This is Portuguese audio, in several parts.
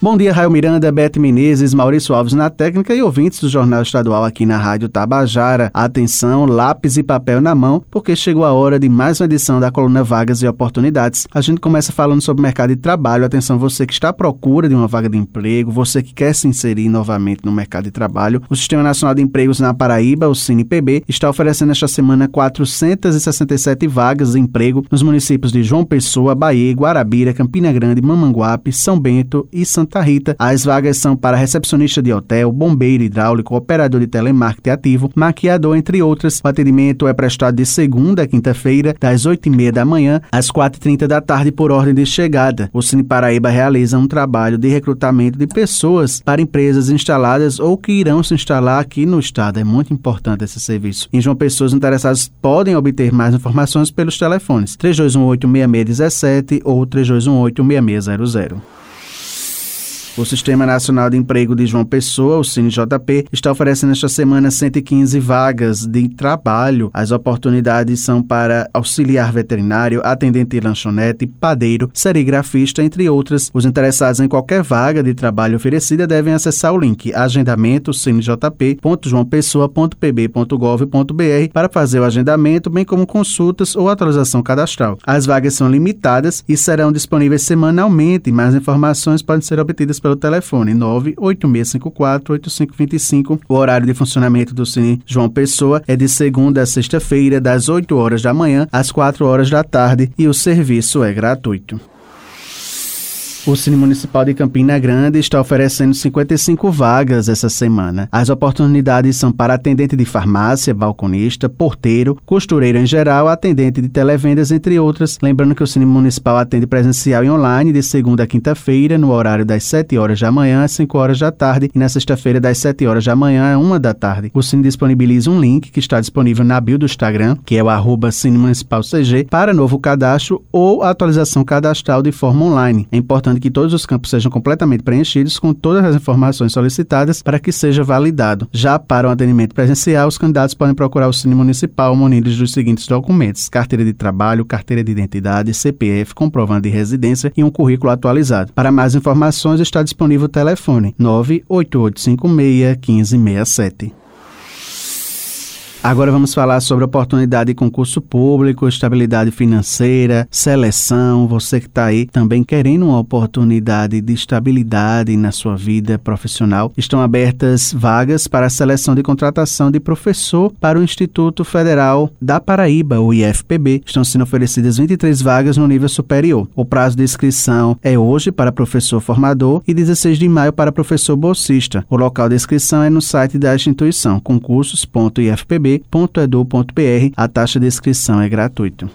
Bom dia, Raio Miranda, Bete Menezes, Maurício Alves na técnica e ouvintes do Jornal Estadual aqui na Rádio Tabajara. Atenção, lápis e papel na mão, porque chegou a hora de mais uma edição da coluna Vagas e Oportunidades. A gente começa falando sobre mercado de trabalho. Atenção, você que está à procura de uma vaga de emprego, você que quer se inserir novamente no mercado de trabalho. O Sistema Nacional de Empregos na Paraíba, o CinePB, está oferecendo esta semana 467 vagas de emprego nos municípios de João Pessoa, Bahia, Guarabira, Campina Grande, Mamanguape, São Bento e Santa Santa Rita. As vagas são para recepcionista de hotel, bombeiro hidráulico, operador de telemarketing ativo, maquiador, entre outras. O atendimento é prestado de segunda a quinta-feira, das 8h30 da manhã às 4h30 da tarde, por ordem de chegada. O Cine Paraíba realiza um trabalho de recrutamento de pessoas para empresas instaladas ou que irão se instalar aqui no estado. É muito importante esse serviço. Em João Pessoas interessadas podem obter mais informações pelos telefones 3218 6617 ou 3218 6600. O Sistema Nacional de Emprego de João Pessoa, o CineJP, está oferecendo esta semana 115 vagas de trabalho. As oportunidades são para auxiliar veterinário, atendente de lanchonete, padeiro, serigrafista, entre outras. Os interessados em qualquer vaga de trabalho oferecida devem acessar o link agendamento cinejp.joaopessoa.pb.gov.br para fazer o agendamento, bem como consultas ou atualização cadastral. As vagas são limitadas e serão disponíveis semanalmente. Mais informações podem ser obtidas pelo pelo telefone 986548525. O horário de funcionamento do Cine João Pessoa é de segunda a sexta-feira, das 8 horas da manhã às 4 horas da tarde e o serviço é gratuito. O Cine Municipal de Campina Grande está oferecendo 55 vagas essa semana. As oportunidades são para atendente de farmácia, balconista, porteiro, costureiro em geral, atendente de televendas, entre outras. Lembrando que o Cine Municipal atende presencial e online de segunda a quinta-feira, no horário das 7 horas da manhã às 5 horas da tarde e na sexta-feira das 7 horas da manhã às 1 da tarde. O Cine disponibiliza um link que está disponível na bio do Instagram, que é o arroba Cine Municipal CG, para novo cadastro ou atualização cadastral de forma online. É importante que todos os campos sejam completamente preenchidos com todas as informações solicitadas para que seja validado. Já para o atendimento presencial, os candidatos podem procurar o Cine Municipal munidos dos seguintes documentos: carteira de trabalho, carteira de identidade, CPF, comprovante de residência e um currículo atualizado. Para mais informações, está disponível o telefone 98856 1567. Agora vamos falar sobre oportunidade de concurso público, estabilidade financeira, seleção. Você que está aí também querendo uma oportunidade de estabilidade na sua vida profissional. Estão abertas vagas para a seleção de contratação de professor para o Instituto Federal da Paraíba, o IFPB. Estão sendo oferecidas 23 vagas no nível superior. O prazo de inscrição é hoje para professor formador e 16 de maio para professor bolsista. O local de inscrição é no site da instituição concursos.ifpb ufpb.edu.br. A taxa de inscrição é gratuita.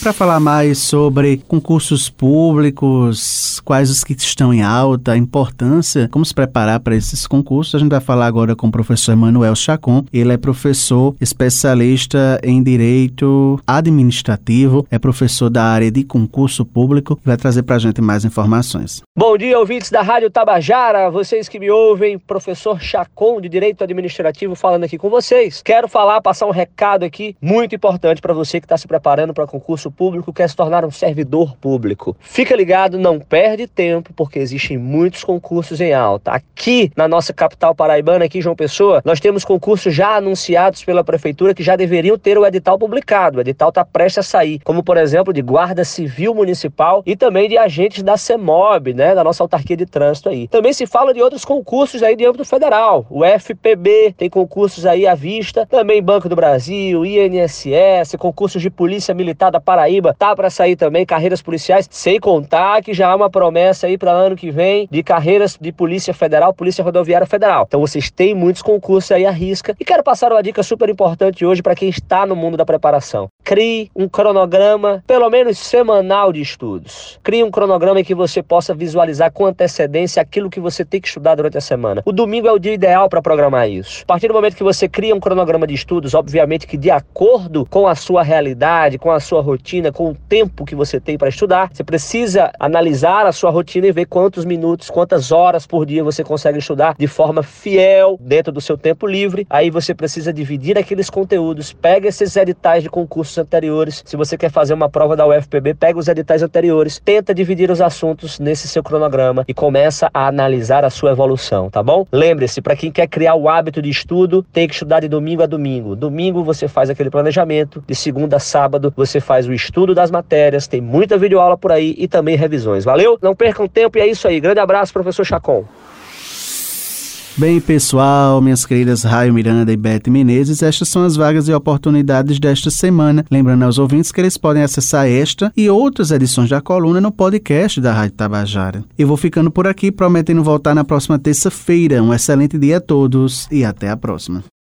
Para falar mais sobre concursos públicos, quais os que estão em alta, a importância, como se preparar para esses concursos, a gente vai falar agora com o professor Emanuel Chacon. Ele é professor especialista em direito administrativo, é professor da área de concurso público e vai trazer para a gente mais informações. Bom dia, ouvintes da Rádio Tabajara, vocês que me ouvem, professor Chacon de Direito Administrativo falando aqui com vocês. Quero falar, passar um recado aqui muito importante para você que está se preparando para concurso público quer se tornar um servidor público. Fica ligado, não perde tempo, porque existem muitos concursos em alta. Aqui na nossa capital paraibana, aqui em João Pessoa, nós temos concursos já anunciados pela prefeitura que já deveriam ter o edital publicado. O edital está prestes a sair, como por exemplo de Guarda Civil Municipal e também de agentes da CEMOB, né, da nossa autarquia de trânsito aí. Também se fala de outros concursos aí de âmbito federal. O FPB tem concursos aí à vista, também Banco do Brasil, INSS, concursos de Polícia Militar da Paraíba Paraíba tá para sair também carreiras policiais, sem contar que já há uma promessa aí para ano que vem de carreiras de Polícia Federal, Polícia Rodoviária Federal. Então vocês têm muitos concursos aí à risca e quero passar uma dica super importante hoje para quem está no mundo da preparação. Crie um cronograma, pelo menos semanal de estudos. Crie um cronograma em que você possa visualizar com antecedência aquilo que você tem que estudar durante a semana. O domingo é o dia ideal para programar isso. A partir do momento que você cria um cronograma de estudos, obviamente que de acordo com a sua realidade, com a sua rotina, rotina com o tempo que você tem para estudar. Você precisa analisar a sua rotina e ver quantos minutos, quantas horas por dia você consegue estudar de forma fiel dentro do seu tempo livre. Aí você precisa dividir aqueles conteúdos. Pega esses editais de concursos anteriores. Se você quer fazer uma prova da UFPB, pega os editais anteriores, tenta dividir os assuntos nesse seu cronograma e começa a analisar a sua evolução, tá bom? Lembre-se, para quem quer criar o hábito de estudo, tem que estudar de domingo a domingo. Domingo você faz aquele planejamento, de segunda a sábado você faz o estudo das matérias, tem muita videoaula por aí e também revisões. Valeu? Não percam tempo e é isso aí. Grande abraço, professor Chacon. Bem, pessoal, minhas queridas Raio Miranda e Beth Menezes, estas são as vagas e oportunidades desta semana. Lembrando aos ouvintes que eles podem acessar esta e outras edições da coluna no podcast da Rádio Tabajara. Eu vou ficando por aqui, prometendo voltar na próxima terça-feira. Um excelente dia a todos e até a próxima.